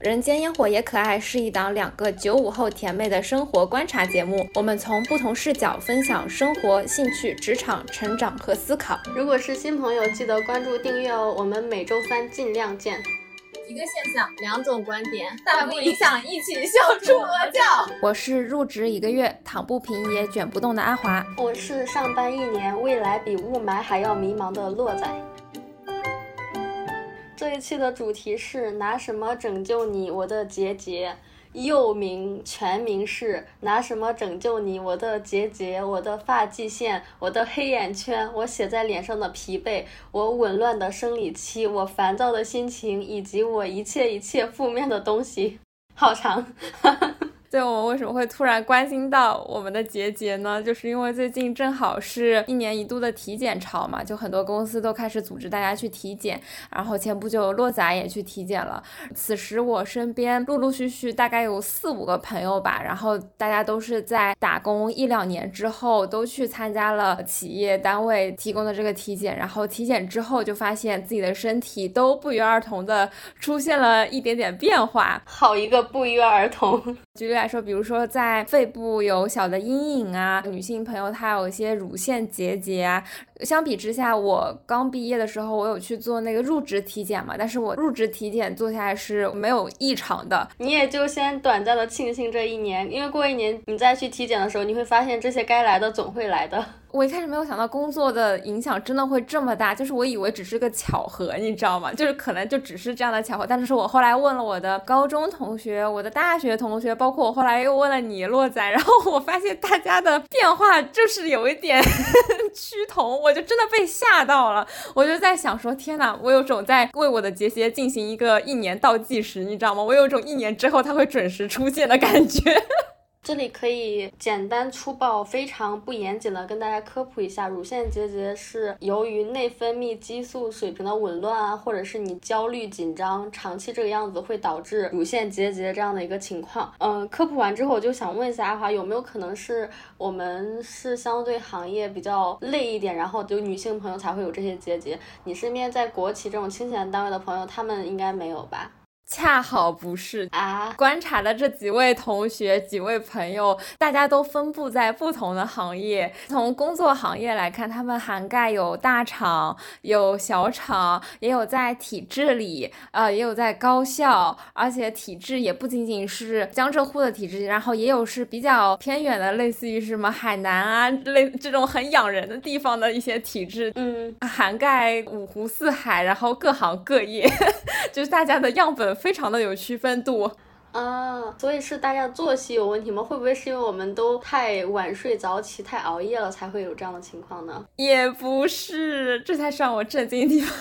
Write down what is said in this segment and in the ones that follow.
人间烟火也可爱是一档两个九五后甜妹的生活观察节目，我们从不同视角分享生活、兴趣、职场、成长和思考。如果是新朋友，记得关注订阅哦。我们每周三尽量见。一个现象，两种观点，大不影响一起笑出鹅叫。我是入职一个月躺不平也卷不动的阿华，我是上班一年未来比雾霾还要迷茫的洛仔。这一期的主题是拿什么拯救你，我的结节？又名全名是拿什么拯救你，我的结节？我的发际线，我的黑眼圈，我写在脸上的疲惫，我紊乱的生理期，我烦躁的心情，以及我一切一切负面的东西。好长。哈哈对我们为什么会突然关心到我们的结节呢？就是因为最近正好是一年一度的体检潮嘛，就很多公司都开始组织大家去体检。然后前不久洛仔也去体检了。此时我身边陆陆续续大概有四五个朋友吧，然后大家都是在打工一两年之后都去参加了企业单位提供的这个体检。然后体检之后就发现自己的身体都不约而同的出现了一点点变化。好一个不约而同！举例来说，比如说在肺部有小的阴影啊，女性朋友她有一些乳腺结节啊。相比之下，我刚毕业的时候，我有去做那个入职体检嘛，但是我入职体检做下来是没有异常的。你也就先短暂的庆幸这一年，因为过一年你再去体检的时候，你会发现这些该来的总会来的。我一开始没有想到工作的影响真的会这么大，就是我以为只是个巧合，你知道吗？就是可能就只是这样的巧合。但是我后来问了我的高中同学、我的大学同学，包括我后来又问了你洛仔，然后我发现大家的变化就是有一点 趋同，我我就真的被吓到了。我就在想说，天哪，我有种在为我的结节进行一个一年倒计时，你知道吗？我有种一年之后它会准时出现的感觉。这里可以简单粗暴、非常不严谨的跟大家科普一下，乳腺结节是由于内分泌激素水平的紊乱啊，或者是你焦虑紧张，长期这个样子会导致乳腺结节这样的一个情况。嗯，科普完之后，我就想问一下阿华，有没有可能是我们是相对行业比较累一点，然后就女性朋友才会有这些结节？你身边在国企这种清闲单位的朋友，他们应该没有吧？恰好不是啊！观察的这几位同学、几位朋友，大家都分布在不同的行业。从工作行业来看，他们涵盖有大厂、有小厂，也有在体制里，呃，也有在高校。而且体制也不仅仅是江浙沪的体制，然后也有是比较偏远的，类似于什么海南啊，类这种很养人的地方的一些体制。嗯，涵盖五湖四海，然后各行各业，就是大家的样本。非常的有区分度啊，所以是大家作息有问题吗？会不会是因为我们都太晚睡早起、太熬夜了，才会有这样的情况呢？也不是，这才是让我震惊的地方。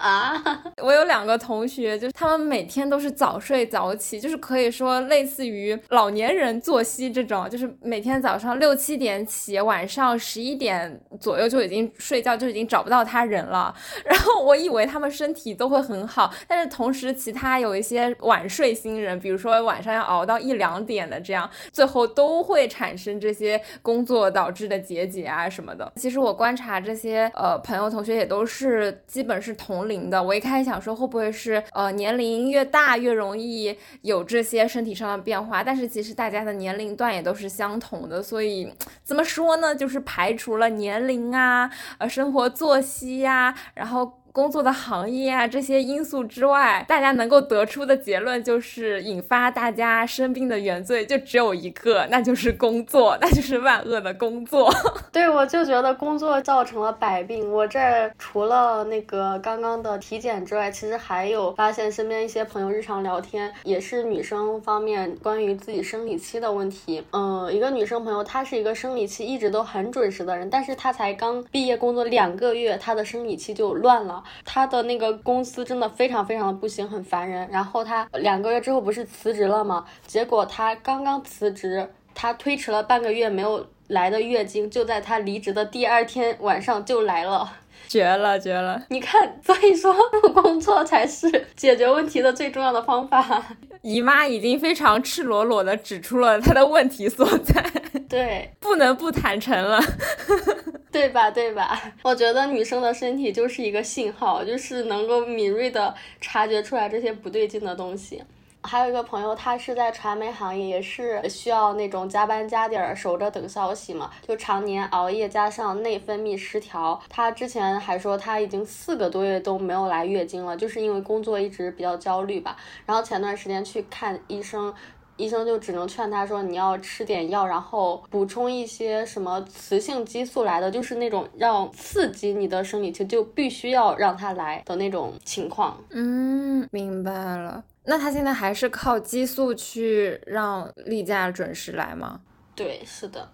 啊，我有两个同学，就是他们每天都是早睡早起，就是可以说类似于老年人作息这种，就是每天早上六七点起，晚上十一点左右就已经睡觉，就已经找不到他人了。然后我以为他们身体都会很好，但是同时其他有一些晚睡新人，比如说晚上要熬到一两点的这样，最后都会产生这些工作导致的结节啊什么的。其实我观察这些呃朋友同学也都是基本是同。龄的，我一开始想说会不会是呃年龄越大越容易有这些身体上的变化，但是其实大家的年龄段也都是相同的，所以怎么说呢？就是排除了年龄啊，呃生活作息呀，然后。工作的行业啊，这些因素之外，大家能够得出的结论就是引发大家生病的原罪就只有一个，那就是工作，那就是万恶的工作。对，我就觉得工作造成了百病。我这除了那个刚刚的体检之外，其实还有发现身边一些朋友日常聊天也是女生方面关于自己生理期的问题。嗯，一个女生朋友，她是一个生理期一直都很准时的人，但是她才刚毕业工作两个月，她的生理期就乱了。他的那个公司真的非常非常的不行，很烦人。然后他两个月之后不是辞职了吗？结果他刚刚辞职，他推迟了半个月没有来的月经，就在他离职的第二天晚上就来了，绝了绝了！你看，所以说不工作才是解决问题的最重要的方法。姨妈已经非常赤裸裸的指出了她的问题所在，对，不能不坦诚了。对吧？对吧？我觉得女生的身体就是一个信号，就是能够敏锐的察觉出来这些不对劲的东西。还有一个朋友，他是在传媒行业，也是需要那种加班加点守着等消息嘛，就常年熬夜，加上内分泌失调。他之前还说他已经四个多月都没有来月经了，就是因为工作一直比较焦虑吧。然后前段时间去看医生。医生就只能劝他说：“你要吃点药，然后补充一些什么雌性激素来的，就是那种让刺激你的生理期，就必须要让他来的那种情况。”嗯，明白了。那他现在还是靠激素去让例假准时来吗？对，是的。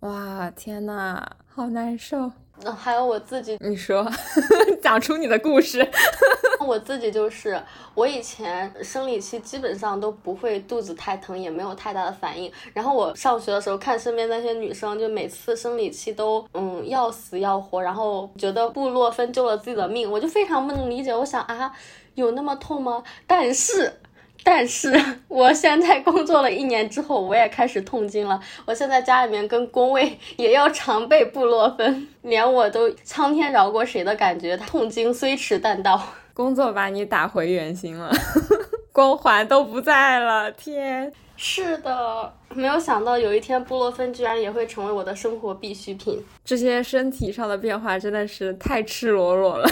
哇，天呐，好难受。那还有我自己，你说，讲出你的故事。我自己就是，我以前生理期基本上都不会肚子太疼，也没有太大的反应。然后我上学的时候看身边那些女生，就每次生理期都嗯要死要活，然后觉得布洛芬救了自己的命，我就非常不能理解。我想啊，有那么痛吗？但是。但是我现在工作了一年之后，我也开始痛经了。我现在家里面跟工位 也要常备布洛芬，连我都苍天饶过谁的感觉。痛经虽迟但到，工作把你打回原形了，光环都不在了。天，是的，没有想到有一天布洛芬居然也会成为我的生活必需品。这些身体上的变化真的是太赤裸裸了。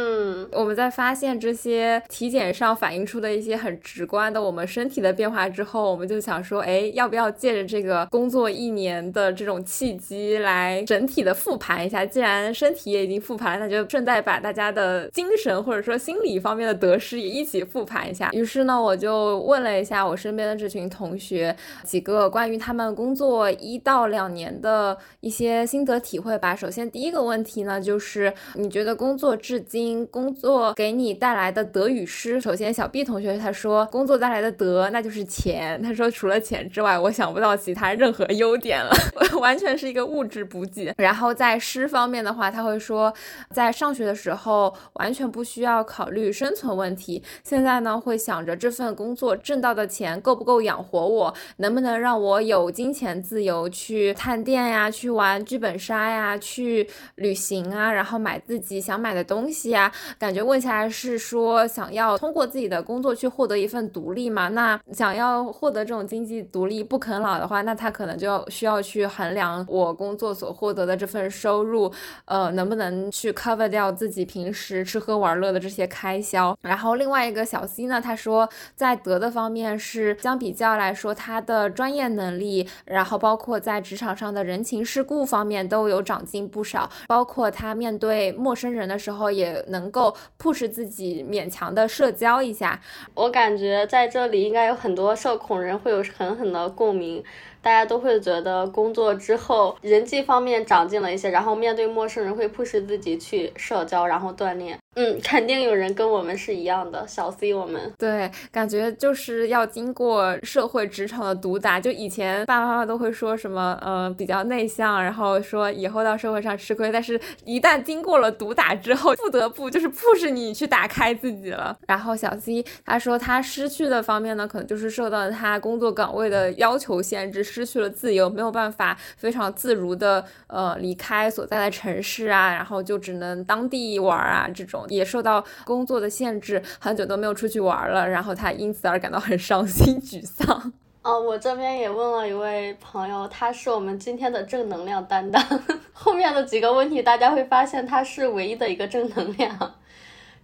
嗯，我们在发现这些体检上反映出的一些很直观的我们身体的变化之后，我们就想说，哎，要不要借着这个工作一年的这种契机来整体的复盘一下？既然身体也已经复盘了，那就顺带把大家的精神或者说心理方面的得失也一起复盘一下。于是呢，我就问了一下我身边的这群同学几个关于他们工作一到两年的一些心得体会吧。首先第一个问题呢，就是你觉得工作至今。工作给你带来的得与失，首先小 B 同学他说工作带来的得那就是钱，他说除了钱之外，我想不到其他任何优点了，完全是一个物质补给。然后在失方面的话，他会说在上学的时候完全不需要考虑生存问题，现在呢会想着这份工作挣到的钱够不够养活我，能不能让我有金钱自由去探店呀，去玩剧本杀呀，去旅行啊，然后买自己想买的东西。呀，感觉问起来是说想要通过自己的工作去获得一份独立嘛？那想要获得这种经济独立不啃老的话，那他可能就需要去衡量我工作所获得的这份收入，呃，能不能去 cover 掉自己平时吃喝玩乐的这些开销。然后另外一个小 C 呢，他说在德的方面是相比较来说，他的专业能力，然后包括在职场上的人情世故方面都有长进不少，包括他面对陌生人的时候也。能够迫使自己勉强的社交一下，我感觉在这里应该有很多社恐人会有狠狠的共鸣。大家都会觉得工作之后人际方面长进了一些，然后面对陌生人会迫使自己去社交，然后锻炼。嗯，肯定有人跟我们是一样的，小 C 我们对，感觉就是要经过社会职场的毒打。就以前爸爸妈妈都会说什么，呃，比较内向，然后说以后到社会上吃亏，但是一旦经过了毒打之后，不得不就是迫使你去打开自己了。然后小 C 他说他失去的方面呢，可能就是受到他工作岗位的要求限制。失去了自由，没有办法非常自如的呃离开所在的城市啊，然后就只能当地玩啊，这种也受到工作的限制，很久都没有出去玩了，然后他因此而感到很伤心沮丧。哦，我这边也问了一位朋友，他是我们今天的正能量担当，后面的几个问题大家会发现他是唯一的一个正能量。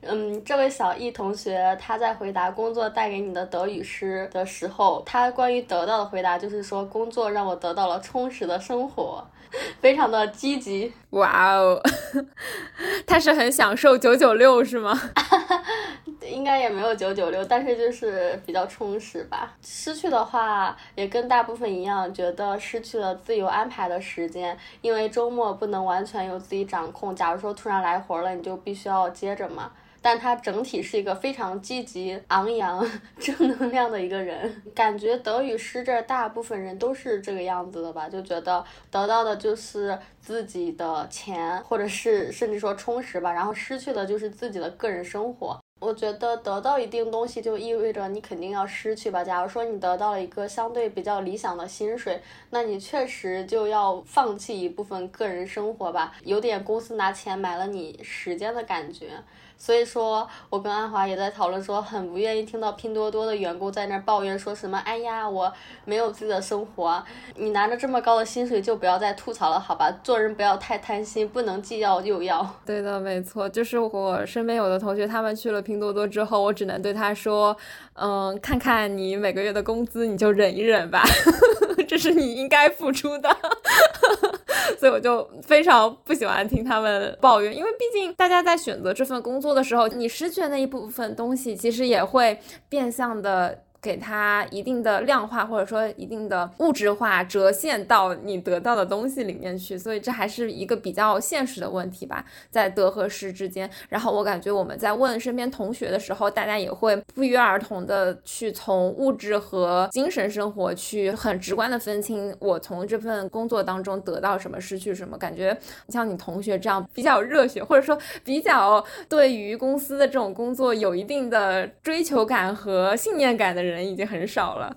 嗯，这位小易同学，他在回答工作带给你的得与失的时候，他关于得到的回答就是说，工作让我得到了充实的生活，非常的积极。哇哦，他是很享受九九六是吗？应该也没有九九六，但是就是比较充实吧。失去的话，也跟大部分一样，觉得失去了自由安排的时间，因为周末不能完全由自己掌控。假如说突然来活了，你就必须要接着嘛。但他整体是一个非常积极、昂扬、正能量的一个人，感觉得与失这大部分人都是这个样子的吧？就觉得得到的就是自己的钱，或者是甚至说充实吧，然后失去的就是自己的个人生活。我觉得得到一定东西就意味着你肯定要失去吧。假如说你得到了一个相对比较理想的薪水，那你确实就要放弃一部分个人生活吧，有点公司拿钱买了你时间的感觉。所以说，我跟安华也在讨论说，很不愿意听到拼多多的员工在那抱怨说什么，哎呀，我没有自己的生活。你拿着这么高的薪水，就不要再吐槽了，好吧？做人不要太贪心，不能既要又要。对的，没错，就是我身边有的同学，他们去了拼多多之后，我只能对他说，嗯，看看你每个月的工资，你就忍一忍吧，这是你应该付出的。所以我就非常不喜欢听他们抱怨，因为毕竟大家在选择这份工作的时候，你失去的那一部分东西，其实也会变相的。给它一定的量化，或者说一定的物质化折现到你得到的东西里面去，所以这还是一个比较现实的问题吧，在得和失之间。然后我感觉我们在问身边同学的时候，大家也会不约而同的去从物质和精神生活去很直观的分清我从这份工作当中得到什么，失去什么。感觉像你同学这样比较热血，或者说比较对于公司的这种工作有一定的追求感和信念感的人。已经很少了。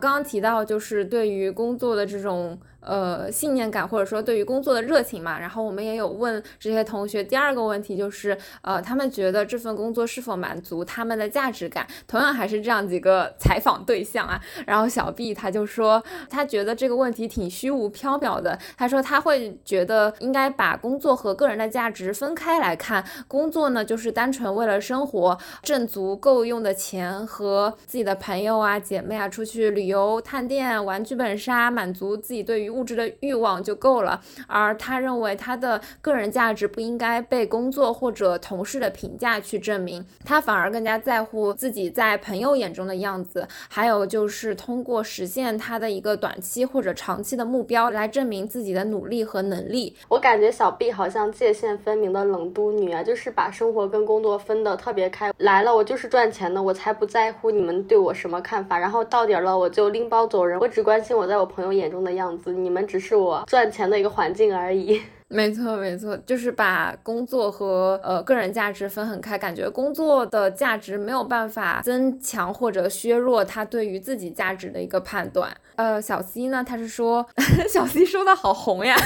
刚刚提到，就是对于工作的这种。呃，信念感或者说对于工作的热情嘛，然后我们也有问这些同学。第二个问题就是，呃，他们觉得这份工作是否满足他们的价值感？同样还是这样几个采访对象啊。然后小 B 他就说，他觉得这个问题挺虚无缥缈的。他说他会觉得应该把工作和个人的价值分开来看。工作呢，就是单纯为了生活，挣足够用的钱，和自己的朋友啊、姐妹啊出去旅游、探店、玩剧本杀，满足自己对于。物质的欲望就够了，而他认为他的个人价值不应该被工作或者同事的评价去证明，他反而更加在乎自己在朋友眼中的样子，还有就是通过实现他的一个短期或者长期的目标来证明自己的努力和能力。我感觉小 B 好像界限分明的冷都女啊，就是把生活跟工作分得特别开。来了，我就是赚钱的，我才不在乎你们对我什么看法。然后到点了，我就拎包走人，我只关心我在我朋友眼中的样子。你。们只是我赚钱的一个环境而已。没错，没错，就是把工作和呃个人价值分很开，感觉工作的价值没有办法增强或者削弱他对于自己价值的一个判断。呃，小 C 呢，他是说，小 C 说的好红呀。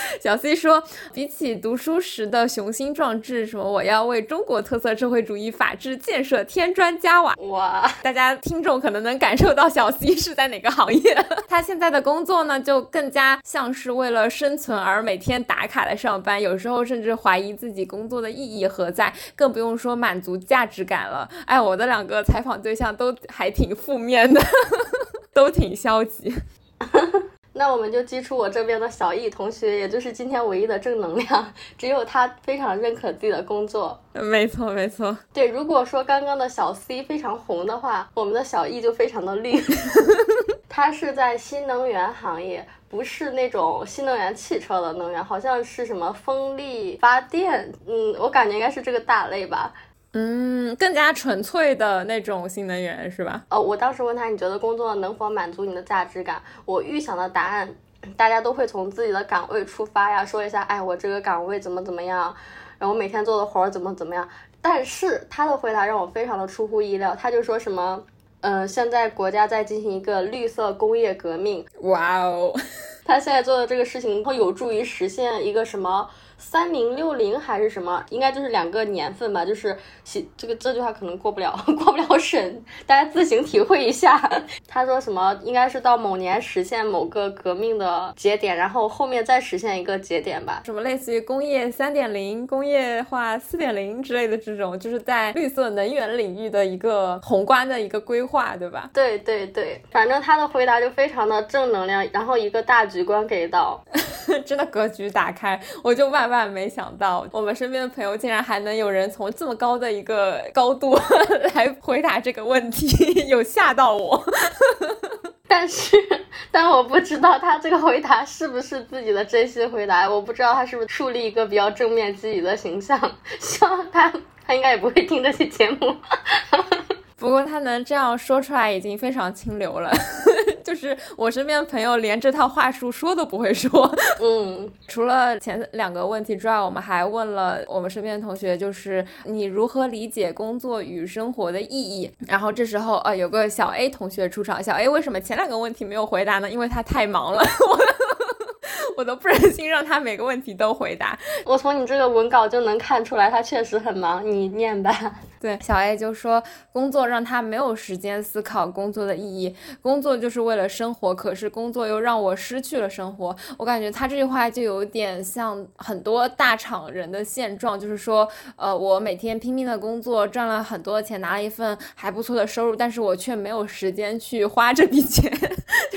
小 C 说，比起读书时的雄心壮志，什么我要为中国特色社会主义法治建设添砖加瓦，哇！大家听众可能能感受到小 C 是在哪个行业。他现在的工作呢，就更加像是为了生存而每天打卡的上班，有时候甚至怀疑自己工作的意义何在，更不用说满足价值感了。哎，我的两个采访对象都还挺负面的，都挺消极。那我们就激出我这边的小易同学，也就是今天唯一的正能量，只有他非常认可自己的工作。没错，没错。对，如果说刚刚的小 C 非常红的话，我们的小易就非常的绿。他是在新能源行业，不是那种新能源汽车的能源，好像是什么风力发电。嗯，我感觉应该是这个大类吧。嗯，更加纯粹的那种新能源是吧？哦，我当时问他，你觉得工作能否满足你的价值感？我预想的答案，大家都会从自己的岗位出发呀，说一下，哎，我这个岗位怎么怎么样，然后每天做的活儿怎么怎么样。但是他的回答让我非常的出乎意料，他就说什么，嗯，现在国家在进行一个绿色工业革命。哇哦，他现在做的这个事情会有助于实现一个什么？三零六零还是什么？应该就是两个年份吧。就是写这个这句话可能过不了，过不了审，大家自行体会一下。他说什么？应该是到某年实现某个革命的节点，然后后面再实现一个节点吧。什么类似于工业三点零、工业化四点零之类的这种，就是在绿色能源领域的一个宏观的一个规划，对吧？对对对，反正他的回答就非常的正能量，然后一个大局观给到，真的格局打开，我就万。万没想到，我们身边的朋友竟然还能有人从这么高的一个高度 来回答这个问题，有吓到我。但是，但我不知道他这个回答是不是自己的真心回答，我不知道他是不是树立一个比较正面积极的形象。希望他，他应该也不会听这期节目。不过他能这样说出来已经非常清流了。就是我身边朋友连这套话术说都不会说。嗯，除了前两个问题之外，我们还问了我们身边的同学，就是你如何理解工作与生活的意义？然后这时候呃，有个小 A 同学出场，小 A 为什么前两个问题没有回答呢？因为他太忙了。我 都不忍心让他每个问题都回答。我从你这个文稿就能看出来，他确实很忙。你念吧。对，小 A 就说工作让他没有时间思考工作的意义，工作就是为了生活，可是工作又让我失去了生活。我感觉他这句话就有点像很多大厂人的现状，就是说，呃，我每天拼命的工作，赚了很多钱，拿了一份还不错的收入，但是我却没有时间去花这笔钱，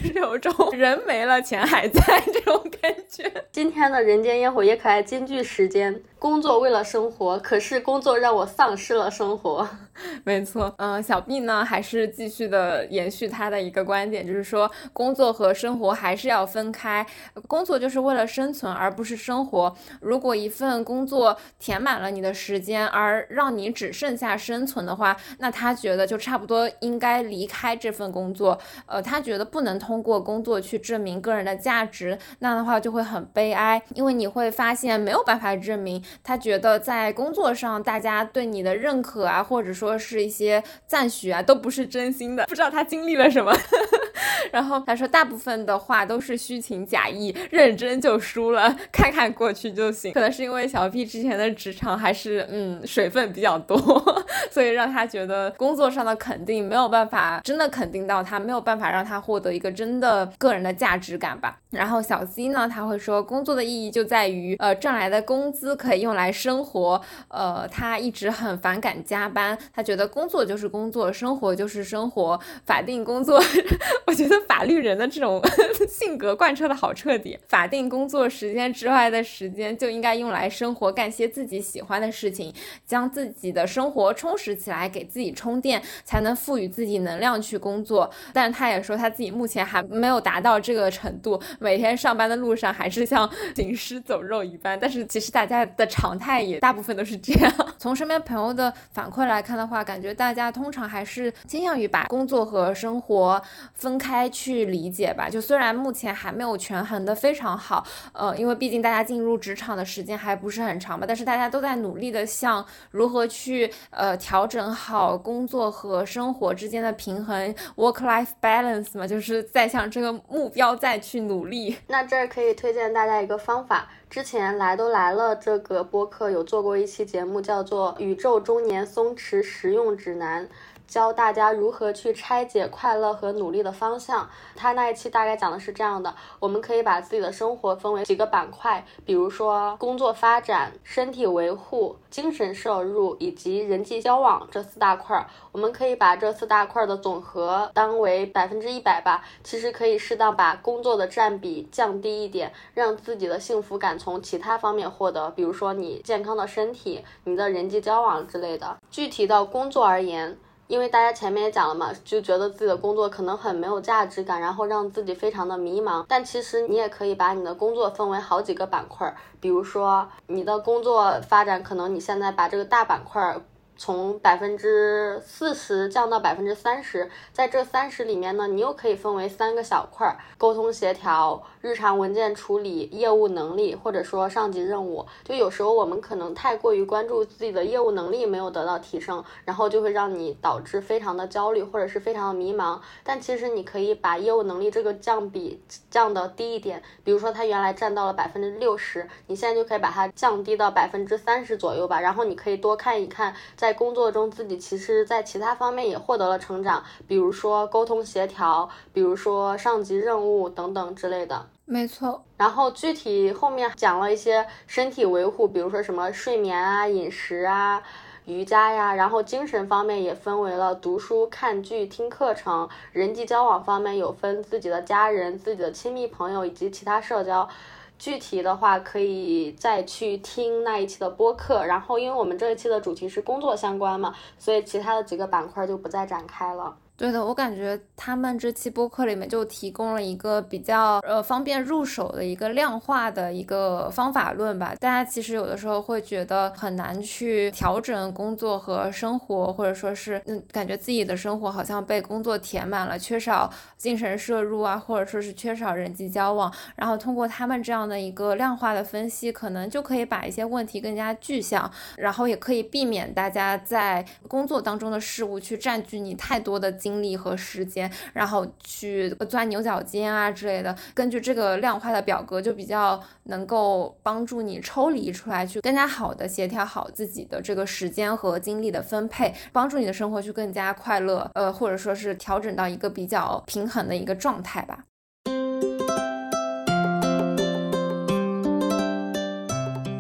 是有种人没了钱还在这种感觉。今天的人间烟火也可爱金句时间。工作为了生活，可是工作让我丧失了生活。没错，嗯，小 B 呢还是继续的延续他的一个观点，就是说工作和生活还是要分开，工作就是为了生存，而不是生活。如果一份工作填满了你的时间，而让你只剩下生存的话，那他觉得就差不多应该离开这份工作。呃，他觉得不能通过工作去证明个人的价值，那样的话就会很悲哀，因为你会发现没有办法证明。他觉得在工作上，大家对你的认可啊，或者说是一些赞许啊，都不是真心的。不知道他经历了什么。然后他说，大部分的话都是虚情假意，认真就输了，看看过去就行。可能是因为小 B 之前的职场还是嗯水分比较多，所以让他觉得工作上的肯定没有办法真的肯定到他，没有办法让他获得一个真的个人的价值感吧。然后小 C 呢，他会说，工作的意义就在于呃挣来的工资可以用来生活。呃，他一直很反感加班，他觉得工作就是工作，生活就是生活，法定工作，我觉得。法律人的这种 性格贯彻的好彻底。法定工作时间之外的时间就应该用来生活，干些自己喜欢的事情，将自己的生活充充实起来，给自己充电，才能赋予自己能量去工作。但他也说他自己目前还没有达到这个程度，每天上班的路上还是像 行尸走肉一般。但是其实大家的常态也大部分都是这样。从身边朋友的反馈来看的话，感觉大家通常还是倾向于把工作和生活分开。去理解吧，就虽然目前还没有权衡的非常好，呃，因为毕竟大家进入职场的时间还不是很长嘛，但是大家都在努力的向如何去呃调整好工作和生活之间的平衡，work-life balance 嘛，就是在向这个目标再去努力。那这儿可以推荐大家一个方法，之前来都来了这个播客有做过一期节目，叫做《宇宙中年松弛实用指南》。教大家如何去拆解快乐和努力的方向。他那一期大概讲的是这样的：我们可以把自己的生活分为几个板块，比如说工作发展、身体维护、精神摄入以及人际交往这四大块儿。我们可以把这四大块的总和当为百分之一百吧。其实可以适当把工作的占比降低一点，让自己的幸福感从其他方面获得，比如说你健康的身体、你的人际交往之类的。具体到工作而言。因为大家前面也讲了嘛，就觉得自己的工作可能很没有价值感，然后让自己非常的迷茫。但其实你也可以把你的工作分为好几个板块，比如说你的工作发展，可能你现在把这个大板块。从百分之四十降到百分之三十，在这三十里面呢，你又可以分为三个小块儿：沟通协调、日常文件处理、业务能力，或者说上级任务。就有时候我们可能太过于关注自己的业务能力没有得到提升，然后就会让你导致非常的焦虑或者是非常的迷茫。但其实你可以把业务能力这个降比降的低一点，比如说它原来占到了百分之六十，你现在就可以把它降低到百分之三十左右吧。然后你可以多看一看。在工作中，自己其实，在其他方面也获得了成长，比如说沟通协调，比如说上级任务等等之类的。没错。然后具体后面讲了一些身体维护，比如说什么睡眠啊、饮食啊、瑜伽呀。然后精神方面也分为了读书、看剧、听课程。人际交往方面有分自己的家人、自己的亲密朋友以及其他社交。具体的话可以再去听那一期的播客，然后因为我们这一期的主题是工作相关嘛，所以其他的几个板块就不再展开了。对的，我感觉他们这期播客里面就提供了一个比较呃方便入手的一个量化的一个方法论吧。大家其实有的时候会觉得很难去调整工作和生活，或者说是嗯，感觉自己的生活好像被工作填满了，缺少精神摄入啊，或者说是缺少人际交往。然后通过他们这样的一个量化的分析，可能就可以把一些问题更加具象，然后也可以避免大家在工作当中的事物去占据你太多的。精精力和时间，然后去钻牛角尖啊之类的。根据这个量化的表格，就比较能够帮助你抽离出来，去更加好的协调好自己的这个时间和精力的分配，帮助你的生活去更加快乐，呃，或者说是调整到一个比较平衡的一个状态吧。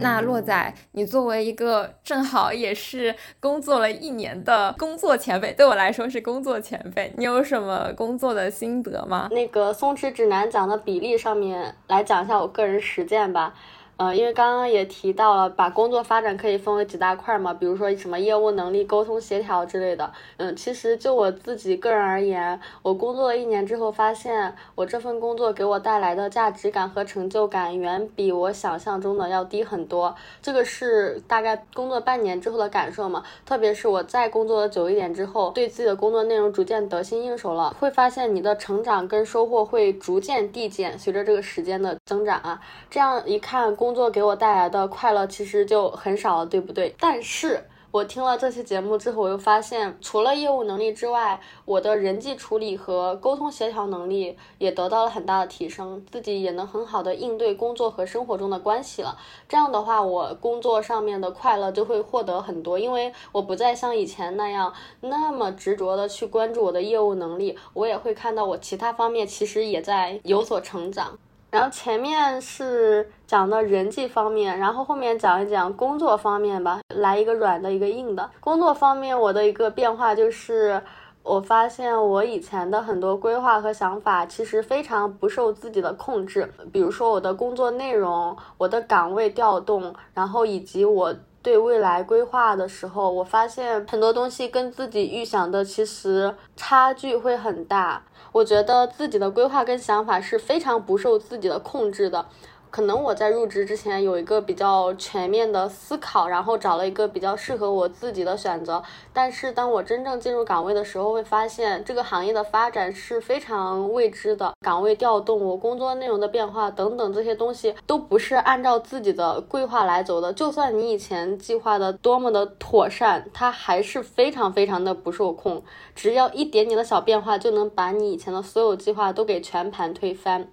那洛仔，你作为一个正好也是工作了一年的工作前辈，对我来说是工作前辈，你有什么工作的心得吗？那个松弛指南讲的比例上面来讲一下我个人实践吧。呃，因为刚刚也提到了，把工作发展可以分为几大块嘛，比如说什么业务能力、沟通协调之类的。嗯，其实就我自己个人而言，我工作了一年之后，发现我这份工作给我带来的价值感和成就感，远比我想象中的要低很多。这个是大概工作半年之后的感受嘛。特别是我在工作的久一点之后，对自己的工作内容逐渐得心应手了，会发现你的成长跟收获会逐渐递减，随着这个时间的增长啊。这样一看。工作给我带来的快乐其实就很少了，对不对？但是我听了这期节目之后，我又发现，除了业务能力之外，我的人际处理和沟通协调能力也得到了很大的提升，自己也能很好的应对工作和生活中的关系了。这样的话，我工作上面的快乐就会获得很多，因为我不再像以前那样那么执着的去关注我的业务能力，我也会看到我其他方面其实也在有所成长。然后前面是讲的人际方面，然后后面讲一讲工作方面吧，来一个软的，一个硬的。工作方面，我的一个变化就是，我发现我以前的很多规划和想法其实非常不受自己的控制，比如说我的工作内容、我的岗位调动，然后以及我。对未来规划的时候，我发现很多东西跟自己预想的其实差距会很大。我觉得自己的规划跟想法是非常不受自己的控制的。可能我在入职之前有一个比较全面的思考，然后找了一个比较适合我自己的选择。但是当我真正进入岗位的时候，会发现这个行业的发展是非常未知的，岗位调动、我工作内容的变化等等这些东西都不是按照自己的规划来走的。就算你以前计划的多么的妥善，它还是非常非常的不受控。只要一点点的小变化，就能把你以前的所有计划都给全盘推翻。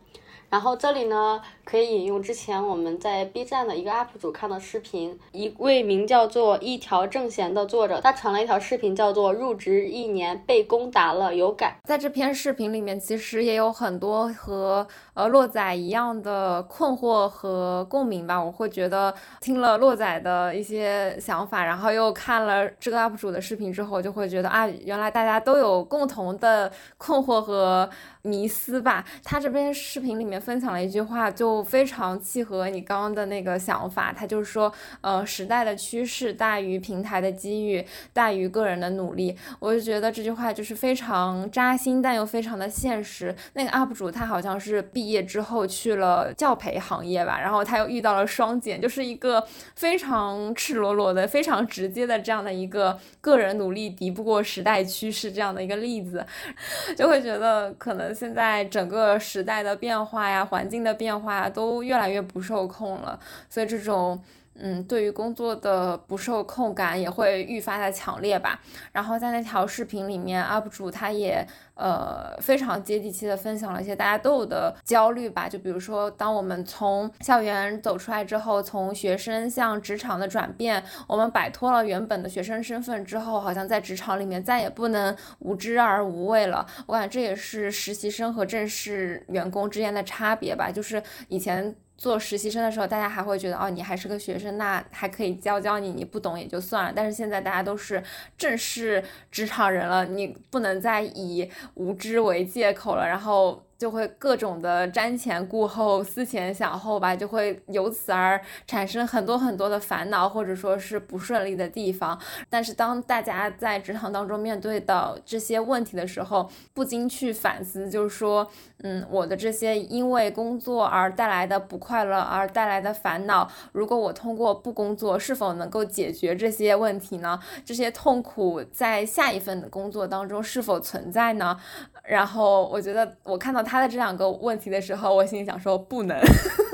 然后这里呢，可以引用之前我们在 B 站的一个 UP 主看的视频，一位名叫做一条正弦的作者，他传了一条视频，叫做入职一年被攻打了有感。在这篇视频里面，其实也有很多和呃洛仔一样的困惑和共鸣吧。我会觉得听了洛仔的一些想法，然后又看了这个 UP 主的视频之后，就会觉得啊，原来大家都有共同的困惑和。迷思吧，他这边视频里面分享了一句话，就就非常契合你刚刚的那个想法。他就是说，呃，时代的趋势大于平台的机遇，大于个人的努力。我就觉得这句话就是非常扎心，但又非常的现实。那个 UP 主他好像是毕业之后去了教培行业吧，然后他又遇到了双减，就是一个非常赤裸裸的、非常直接的这样的一个个人努力敌不过时代趋势这样的一个例子，就会觉得可能。现在整个时代的变化呀，环境的变化都越来越不受控了，所以这种。嗯，对于工作的不受控感也会愈发的强烈吧。然后在那条视频里面，UP 主他也呃非常接地气的分享了一些大家都有的焦虑吧。就比如说，当我们从校园走出来之后，从学生向职场的转变，我们摆脱了原本的学生身份之后，好像在职场里面再也不能无知而无畏了。我感觉这也是实习生和正式员工之间的差别吧。就是以前。做实习生的时候，大家还会觉得哦，你还是个学生，那还可以教教你，你不懂也就算了。但是现在大家都是正式职场人了，你不能再以无知为借口了，然后就会各种的瞻前顾后、思前想后吧，就会由此而产生很多很多的烦恼，或者说是不顺利的地方。但是当大家在职场当中面对到这些问题的时候，不禁去反思，就是说，嗯，我的这些因为工作而带来的不快乐而带来的烦恼，如果我通过不工作，是否能够解决这些问题呢？这些痛苦在下一份的工作当中是否存在呢？然后我觉得我看到他的这两个问题的时候，我心里想说不能。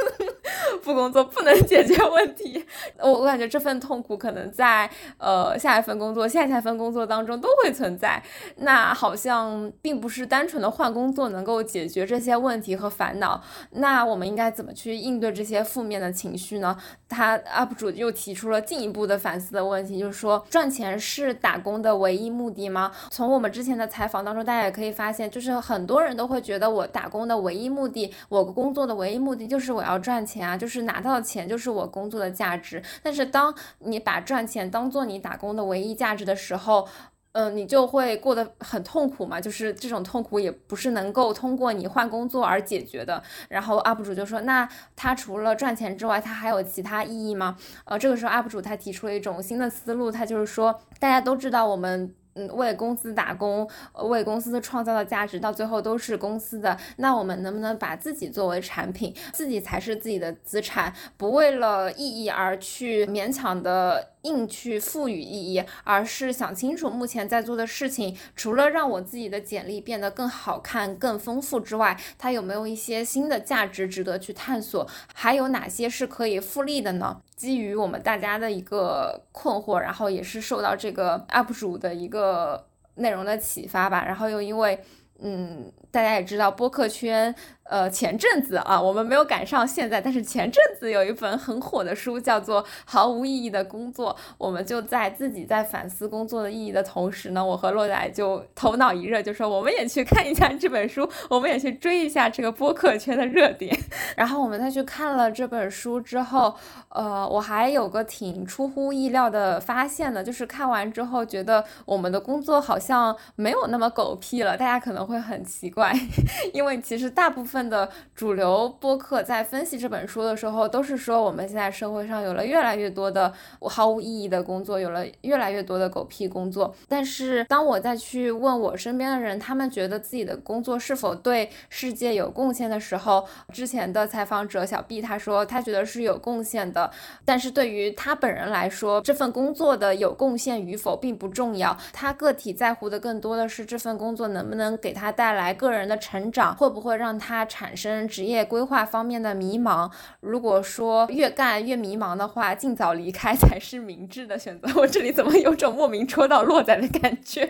不工作不能解决问题，我我感觉这份痛苦可能在呃下一份工作、下下份工作当中都会存在。那好像并不是单纯的换工作能够解决这些问题和烦恼。那我们应该怎么去应对这些负面的情绪呢？他 UP 主又提出了进一步的反思的问题，就是说赚钱是打工的唯一目的吗？从我们之前的采访当中，大家也可以发现，就是很多人都会觉得我打工的唯一目的，我工作的唯一目的就是我要赚钱啊，就是。是拿到钱就是我工作的价值，但是当你把赚钱当做你打工的唯一价值的时候，嗯，你就会过得很痛苦嘛。就是这种痛苦也不是能够通过你换工作而解决的。然后 UP 主就说，那他除了赚钱之外，他还有其他意义吗？呃，这个时候 UP 主他提出了一种新的思路，他就是说，大家都知道我们。嗯，为公司打工，为公司创造的价值，到最后都是公司的。那我们能不能把自己作为产品，自己才是自己的资产，不为了意义而去勉强的硬去赋予意义，而是想清楚目前在做的事情，除了让我自己的简历变得更好看、更丰富之外，它有没有一些新的价值值得去探索？还有哪些是可以复利的呢？基于我们大家的一个困惑，然后也是受到这个 UP 主的一个内容的启发吧，然后又因为，嗯，大家也知道播客圈。呃，前阵子啊，我们没有赶上现在，但是前阵子有一本很火的书，叫做《毫无意义的工作》。我们就在自己在反思工作的意义的同时呢，我和洛仔就头脑一热，就说我们也去看一下这本书，我们也去追一下这个播客圈的热点。然后我们再去看了这本书之后，呃，我还有个挺出乎意料的发现呢，就是看完之后觉得我们的工作好像没有那么狗屁了。大家可能会很奇怪，因为其实大部分。的主流播客在分析这本书的时候，都是说我们现在社会上有了越来越多的毫无意义的工作，有了越来越多的狗屁工作。但是当我再去问我身边的人，他们觉得自己的工作是否对世界有贡献的时候，之前的采访者小 B 他说他觉得是有贡献的，但是对于他本人来说，这份工作的有贡献与否并不重要，他个体在乎的更多的是这份工作能不能给他带来个人的成长，会不会让他。产生职业规划方面的迷茫。如果说越干越迷茫的话，尽早离开才是明智的选择。我这里怎么有种莫名戳到落仔的感觉？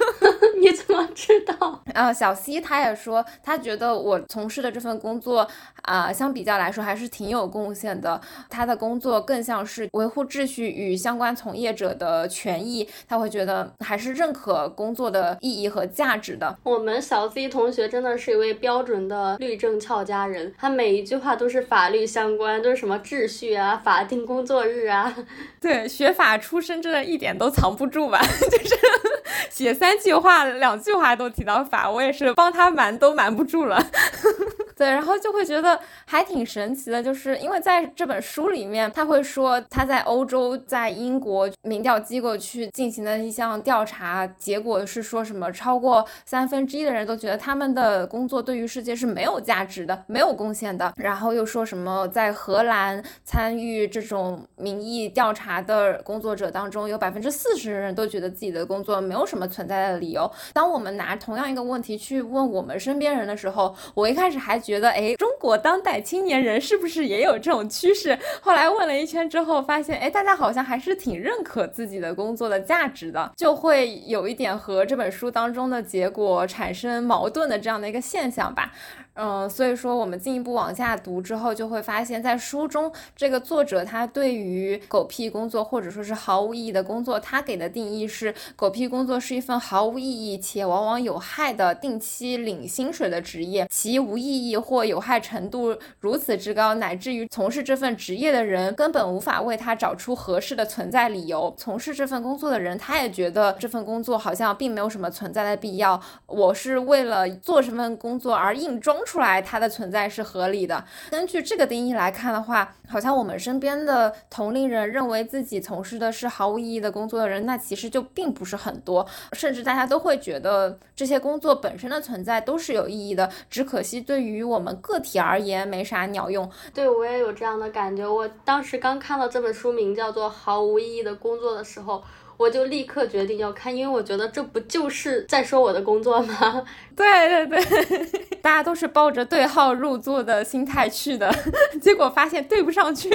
你怎么知道？啊，小 C 他也说，他觉得我从事的这份工作啊，相比较来说还是挺有贡献的。他的工作更像是维护秩序与相关从业者的权益，他会觉得还是认可工作的意义和价值的。我我们小 C 同学真的是一位标准的律政俏佳人，他每一句话都是法律相关，都是什么秩序啊、法定工作日啊。对，学法出身真的一点都藏不住吧？就是写三句话。两句话都提到法，我也是帮他瞒都瞒不住了。对，然后就会觉得还挺神奇的，就是因为在这本书里面，他会说他在欧洲、在英国民调机构去进行的一项调查，结果是说什么超过三分之一的人都觉得他们的工作对于世界是没有价值的、没有贡献的。然后又说什么在荷兰参与这种民意调查的工作者当中，有百分之四十的人都觉得自己的工作没有什么存在的理由。当我们拿同样一个问题去问我们身边人的时候，我一开始还觉。觉得哎，中国当代青年人是不是也有这种趋势？后来问了一圈之后，发现哎，大家好像还是挺认可自己的工作的价值的，就会有一点和这本书当中的结果产生矛盾的这样的一个现象吧。嗯，所以说我们进一步往下读之后，就会发现，在书中这个作者他对于狗屁工作或者说是毫无意义的工作，他给的定义是：狗屁工作是一份毫无意义且往往有害的定期领薪水的职业，其无意义或有害程度如此之高，乃至于从事这份职业的人根本无法为他找出合适的存在理由。从事这份工作的人，他也觉得这份工作好像并没有什么存在的必要。我是为了做这份工作而硬装出来，它的存在是合理的。根据这个定义来看的话，好像我们身边的同龄人认为自己从事的是毫无意义的工作的人，那其实就并不是很多，甚至大家都会觉得这些工作本身的存在都是有意义的，只可惜对于我们个体而言没啥鸟用。对我也有这样的感觉。我当时刚看到这本书名叫做《毫无意义的工作》的时候。我就立刻决定要看，因为我觉得这不就是在说我的工作吗？对 对对，大家都是抱着对号入座的心态去的，结果发现对不上去。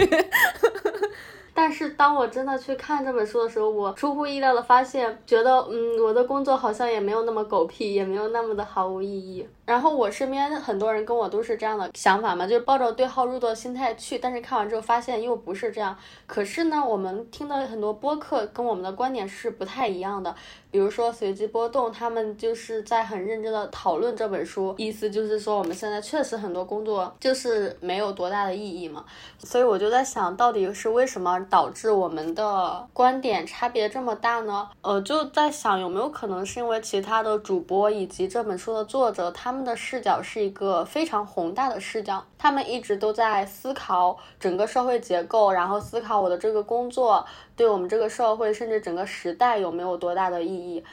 但是当我真的去看这本书的时候，我出乎意料的发现，觉得嗯，我的工作好像也没有那么狗屁，也没有那么的毫无意义。然后我身边很多人跟我都是这样的想法嘛，就是抱着对号入座的心态去，但是看完之后发现又不是这样。可是呢，我们听的很多播客跟我们的观点是不太一样的。比如说随机波动，他们就是在很认真的讨论这本书，意思就是说我们现在确实很多工作就是没有多大的意义嘛。所以我就在想到底是为什么导致我们的观点差别这么大呢？呃，就在想有没有可能是因为其他的主播以及这本书的作者，他他们的视角是一个非常宏大的视角，他们一直都在思考整个社会结构，然后思考我的这个工作。对我们这个社会，甚至整个时代有没有多大的意义？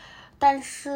但是，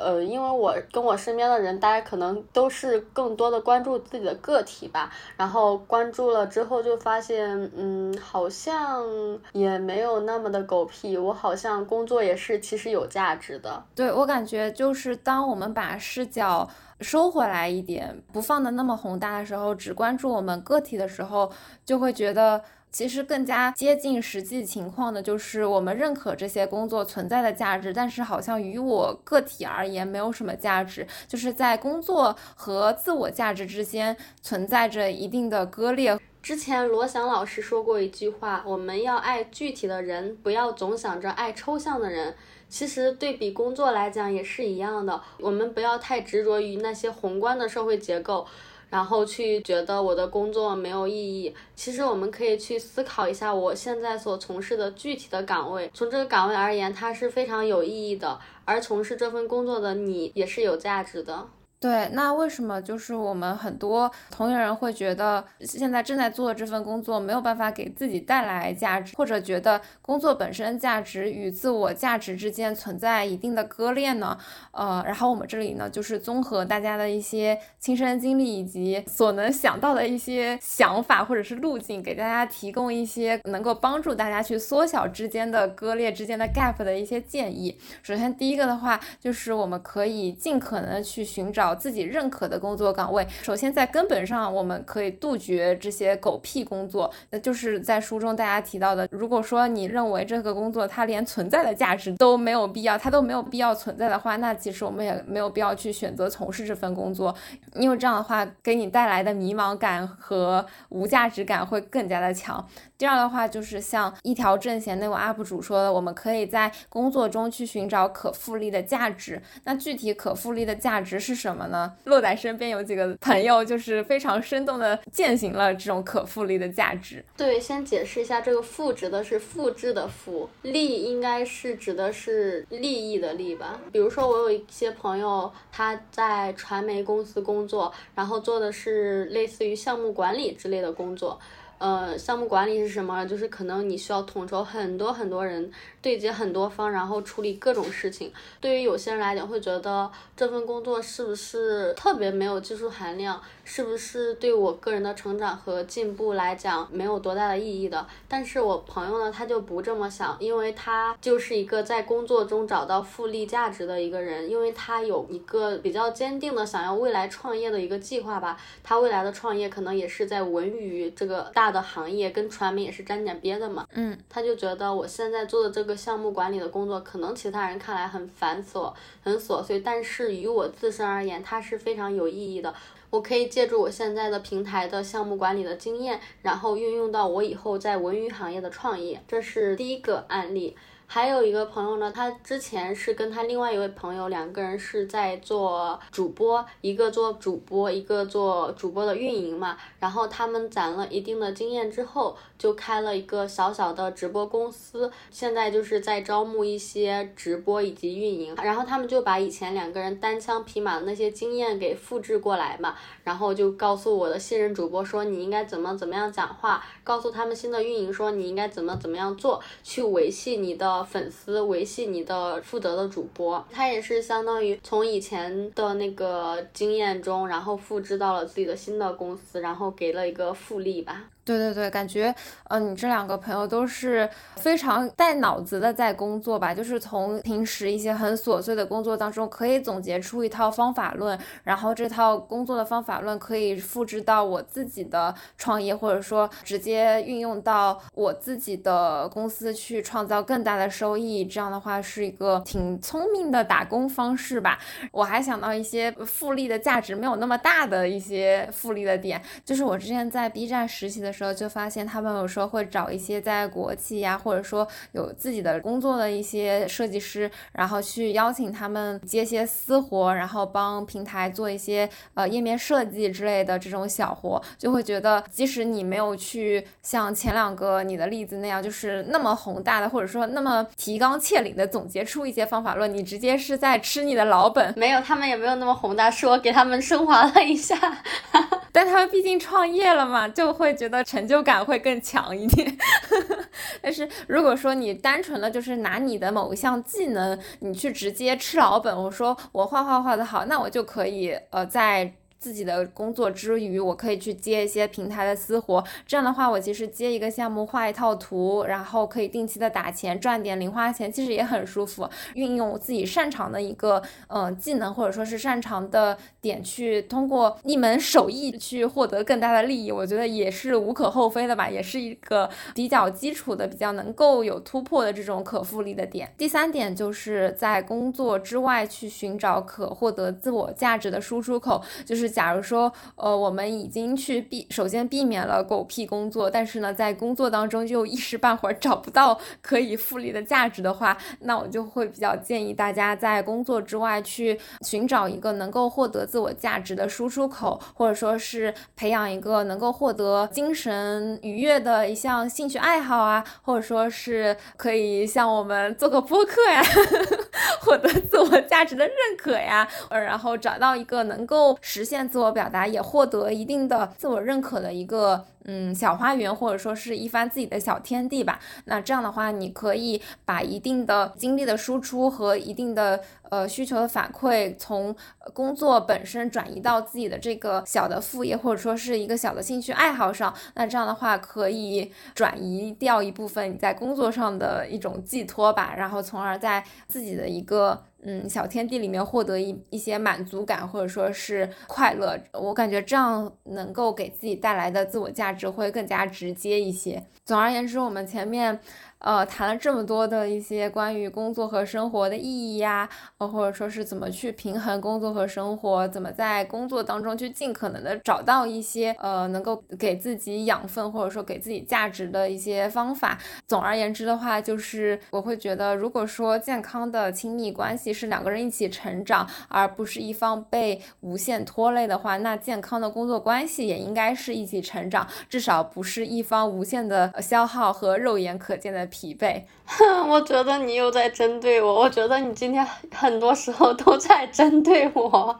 呃，因为我跟我身边的人，大家可能都是更多的关注自己的个体吧。然后关注了之后，就发现，嗯，好像也没有那么的狗屁。我好像工作也是其实有价值的。对我感觉，就是当我们把视角收回来一点，不放的那么宏大的时候，只关注我们个体的时候，就会觉得。其实更加接近实际情况的，就是我们认可这些工作存在的价值，但是好像于我个体而言没有什么价值，就是在工作和自我价值之间存在着一定的割裂。之前罗翔老师说过一句话：我们要爱具体的人，不要总想着爱抽象的人。其实对比工作来讲也是一样的，我们不要太执着于那些宏观的社会结构。然后去觉得我的工作没有意义，其实我们可以去思考一下，我现在所从事的具体的岗位，从这个岗位而言，它是非常有意义的，而从事这份工作的你也是有价值的。对，那为什么就是我们很多同龄人会觉得现在正在做的这份工作没有办法给自己带来价值，或者觉得工作本身价值与自我价值之间存在一定的割裂呢？呃，然后我们这里呢，就是综合大家的一些亲身经历以及所能想到的一些想法或者是路径，给大家提供一些能够帮助大家去缩小之间的割裂之间的 gap 的一些建议。首先，第一个的话，就是我们可以尽可能去寻找。自己认可的工作岗位，首先在根本上我们可以杜绝这些狗屁工作。那就是在书中大家提到的，如果说你认为这个工作它连存在的价值都没有必要，它都没有必要存在的话，那其实我们也没有必要去选择从事这份工作，因为这样的话给你带来的迷茫感和无价值感会更加的强。第二的话就是像一条正弦那位 UP 主说的，我们可以在工作中去寻找可复利的价值。那具体可复利的价值是什么呢？落在身边有几个朋友就是非常生动的践行了这种可复利的价值。对，先解释一下，这个复指的是复制的复，利应该是指的是利益的利吧？比如说我有一些朋友他在传媒公司工作，然后做的是类似于项目管理之类的工作。呃，项目管理是什么？就是可能你需要统筹很多很多人，对接很多方，然后处理各种事情。对于有些人来讲，会觉得这份工作是不是特别没有技术含量？是不是对我个人的成长和进步来讲没有多大的意义的？但是我朋友呢，他就不这么想，因为他就是一个在工作中找到复利价值的一个人，因为他有一个比较坚定的想要未来创业的一个计划吧。他未来的创业可能也是在文娱这个大。的行业跟传媒也是沾点边的嘛，嗯，他就觉得我现在做的这个项目管理的工作，可能其他人看来很繁琐、很琐碎，但是于我自身而言，它是非常有意义的。我可以借助我现在的平台的项目管理的经验，然后运用到我以后在文娱行业的创业。这是第一个案例。还有一个朋友呢，他之前是跟他另外一位朋友两个人是在做主播，一个做主播，一个做主播的运营嘛。然后他们攒了一定的经验之后，就开了一个小小的直播公司，现在就是在招募一些直播以及运营。然后他们就把以前两个人单枪匹马的那些经验给复制过来嘛，然后就告诉我的新人主播说你应该怎么怎么样讲话，告诉他们新的运营说你应该怎么怎么样做，去维系你的。粉丝维系你的负责的主播，他也是相当于从以前的那个经验中，然后复制到了自己的新的公司，然后给了一个复利吧。对对对，感觉，呃，你这两个朋友都是非常带脑子的在工作吧？就是从平时一些很琐碎的工作当中，可以总结出一套方法论，然后这套工作的方法论可以复制到我自己的创业，或者说直接运用到我自己的公司去创造更大的收益。这样的话是一个挺聪明的打工方式吧？我还想到一些复利的价值没有那么大的一些复利的点，就是我之前在 B 站实习的。时候就发现他们有时候会找一些在国企呀，或者说有自己的工作的一些设计师，然后去邀请他们接些私活，然后帮平台做一些呃页面设计之类的这种小活，就会觉得即使你没有去像前两个你的例子那样，就是那么宏大的，或者说那么提纲挈领的总结出一些方法论，你直接是在吃你的老本。没有，他们也没有那么宏大，是我给他们升华了一下。但他们毕竟创业了嘛，就会觉得成就感会更强一点。但是如果说你单纯的就是拿你的某一项技能，你去直接吃老本，我说我画画画的好，那我就可以呃在。自己的工作之余，我可以去接一些平台的私活。这样的话，我其实接一个项目，画一套图，然后可以定期的打钱，赚点零花钱，其实也很舒服。运用自己擅长的一个嗯技能，或者说是擅长的点，去通过一门手艺去获得更大的利益，我觉得也是无可厚非的吧，也是一个比较基础的、比较能够有突破的这种可复利的点。第三点就是在工作之外去寻找可获得自我价值的输出口，就是。假如说，呃，我们已经去避，首先避免了狗屁工作，但是呢，在工作当中就一时半会儿找不到可以复利的价值的话，那我就会比较建议大家在工作之外去寻找一个能够获得自我价值的输出口，或者说是培养一个能够获得精神愉悦的一项兴趣爱好啊，或者说是可以像我们做个播客呀，获得自我价值的认可呀，呃，然后找到一个能够实现。自我表达也获得一定的自我认可的一个嗯小花园，或者说是一番自己的小天地吧。那这样的话，你可以把一定的精力的输出和一定的呃需求的反馈，从工作本身转移到自己的这个小的副业，或者说是一个小的兴趣爱好上。那这样的话，可以转移掉一部分你在工作上的一种寄托吧，然后从而在自己的一个。嗯，小天地里面获得一一些满足感，或者说是快乐，我感觉这样能够给自己带来的自我价值会更加直接一些。总而言之，我们前面。呃，谈了这么多的一些关于工作和生活的意义呀，呃，或者说是怎么去平衡工作和生活，怎么在工作当中去尽可能的找到一些呃能够给自己养分或者说给自己价值的一些方法。总而言之的话，就是我会觉得，如果说健康的亲密关系是两个人一起成长，而不是一方被无限拖累的话，那健康的工作关系也应该是一起成长，至少不是一方无限的消耗和肉眼可见的。疲惫，哼 我觉得你又在针对我。我觉得你今天很多时候都在针对我，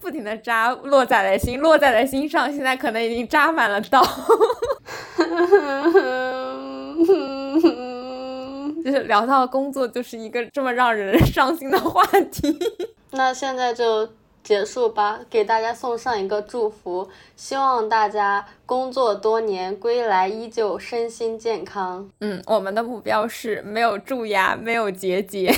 不停的扎落在了心，落在了心上，现在可能已经扎满了刀。就是聊到工作，就是一个这么让人伤心的话题。那现在就。结束吧，给大家送上一个祝福，希望大家工作多年归来依旧身心健康。嗯，我们的目标是没有蛀牙，没有结节。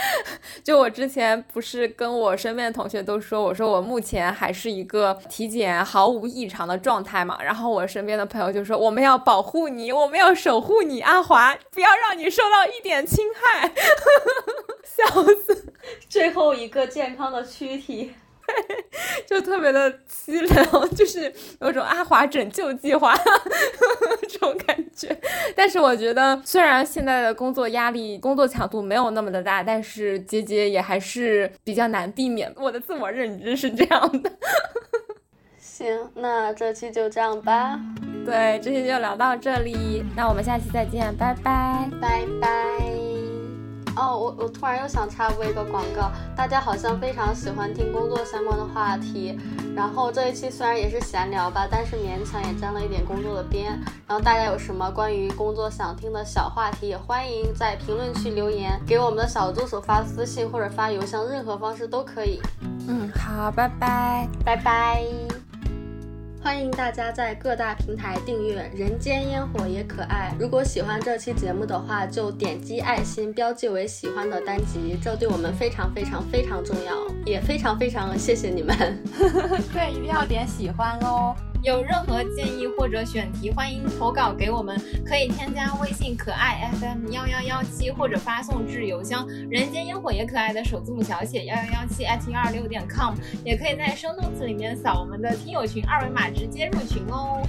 就我之前不是跟我身边的同学都说，我说我目前还是一个体检毫无异常的状态嘛，然后我身边的朋友就说我们要保护你，我们要守护你，阿华，不要让你受到一点侵害。笑死！最后一个健康的躯体，就特别的凄凉，就是有种阿华拯救计划 这种感觉。但是我觉得，虽然现在的工作压力、工作强度没有那么的大，但是结节也还是比较难避免。我的自我认知是这样的。行，那这期就这样吧。对，这期就聊到这里，那我们下期再见，拜拜，拜拜。哦，我我突然又想插播一个广告，大家好像非常喜欢听工作相关的话题，然后这一期虽然也是闲聊吧，但是勉强也沾了一点工作的边。然后大家有什么关于工作想听的小话题，也欢迎在评论区留言，给我们的小助手发私信或者发邮箱，任何方式都可以。嗯，好，拜拜，拜拜。欢迎大家在各大平台订阅《人间烟火也可爱》。如果喜欢这期节目的话，就点击爱心标记为喜欢的单集，这对我们非常非常非常重要，也非常非常谢谢你们。对，一定要点喜欢哦。有任何建议或者选题，欢迎投稿给我们，可以添加微信可爱 FM 幺幺幺七，或者发送至邮箱人间烟火也可爱的首字母小写幺幺幺七 at 幺二六点 com，也可以在生动词里面扫我们的听友群二维码直接入群哦。